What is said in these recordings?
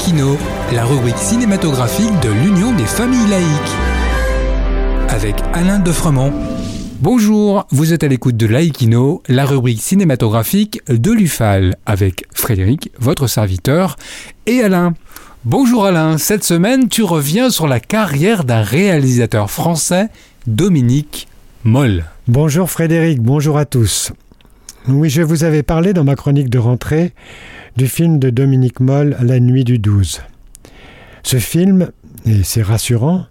Laïkino, la rubrique cinématographique de l'Union des familles laïques. Avec Alain Defremont. Bonjour, vous êtes à l'écoute de Laïkino, la rubrique cinématographique de l'UFAL, avec Frédéric, votre serviteur, et Alain. Bonjour Alain, cette semaine tu reviens sur la carrière d'un réalisateur français, Dominique Moll. Bonjour Frédéric, bonjour à tous. Oui, je vous avais parlé dans ma chronique de rentrée du film de Dominique Moll, La nuit du 12. Ce film, et c'est rassurant,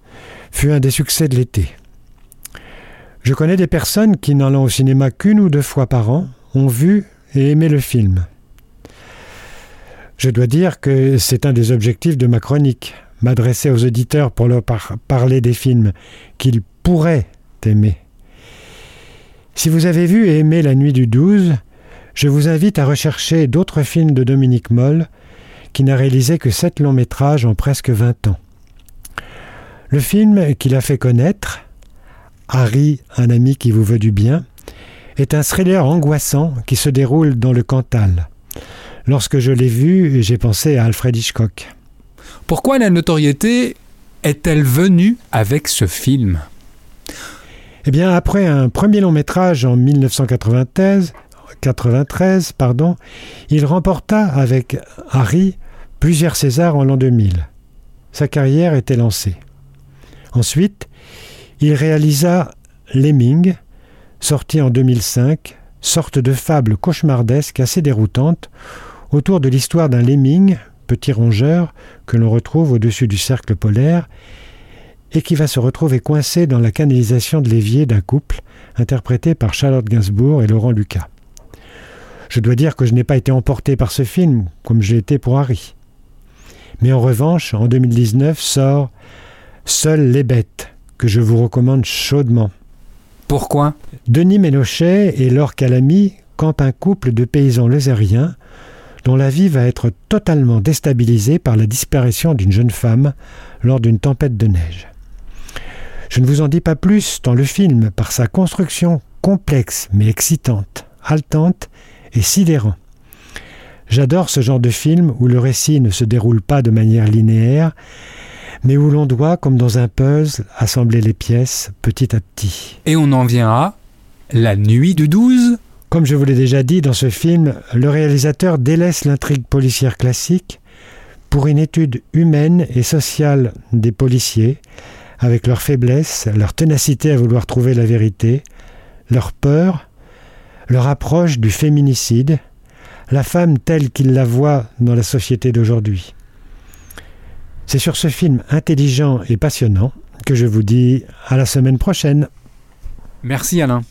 fut un des succès de l'été. Je connais des personnes qui, n'allant au cinéma qu'une ou deux fois par an, ont vu et aimé le film. Je dois dire que c'est un des objectifs de ma chronique, m'adresser aux auditeurs pour leur parler des films qu'ils pourraient aimer. Si vous avez vu et aimé La Nuit du 12, je vous invite à rechercher d'autres films de Dominique Moll, qui n'a réalisé que sept longs métrages en presque 20 ans. Le film qu'il a fait connaître, Harry, un ami qui vous veut du bien, est un thriller angoissant qui se déroule dans le Cantal. Lorsque je l'ai vu, j'ai pensé à Alfred Hitchcock. Pourquoi la notoriété est-elle venue avec ce film? Eh bien, après un premier long métrage en 1993, 93, pardon, il remporta avec Harry plusieurs Césars en l'an 2000. Sa carrière était lancée. Ensuite, il réalisa Lemming, sorti en 2005, sorte de fable cauchemardesque assez déroutante autour de l'histoire d'un lemming, petit rongeur, que l'on retrouve au-dessus du cercle polaire et qui va se retrouver coincé dans la canalisation de l'évier d'un couple interprété par Charlotte Gainsbourg et Laurent Lucas. Je dois dire que je n'ai pas été emporté par ce film comme j'ai été pour Harry. Mais en revanche, en 2019 sort Seules les bêtes, que je vous recommande chaudement. Pourquoi? Denis Ménochet et Laure Calamy campent un couple de paysans lezériens dont la vie va être totalement déstabilisée par la disparition d'une jeune femme lors d'une tempête de neige. Je ne vous en dis pas plus dans le film par sa construction complexe mais excitante, haletante et sidérant. J'adore ce genre de film où le récit ne se déroule pas de manière linéaire, mais où l'on doit, comme dans un puzzle, assembler les pièces petit à petit. Et on en vient à La nuit du 12 Comme je vous l'ai déjà dit, dans ce film, le réalisateur délaisse l'intrigue policière classique pour une étude humaine et sociale des policiers, avec leur faiblesse, leur ténacité à vouloir trouver la vérité, leur peur, leur approche du féminicide, la femme telle qu'ils la voient dans la société d'aujourd'hui. C'est sur ce film intelligent et passionnant que je vous dis à la semaine prochaine. Merci Alain.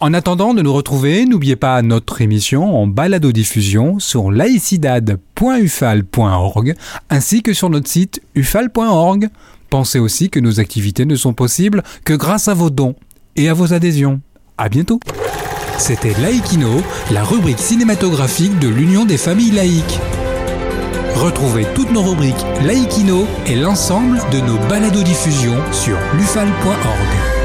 En attendant de nous retrouver, n'oubliez pas notre émission en balado-diffusion sur laicidad.ufal.org ainsi que sur notre site ufal.org. Pensez aussi que nos activités ne sont possibles que grâce à vos dons et à vos adhésions. À bientôt. C'était Laïkino, la rubrique cinématographique de l'Union des familles laïques. Retrouvez toutes nos rubriques Laïkino et l'ensemble de nos balados diffusions sur lufal.org.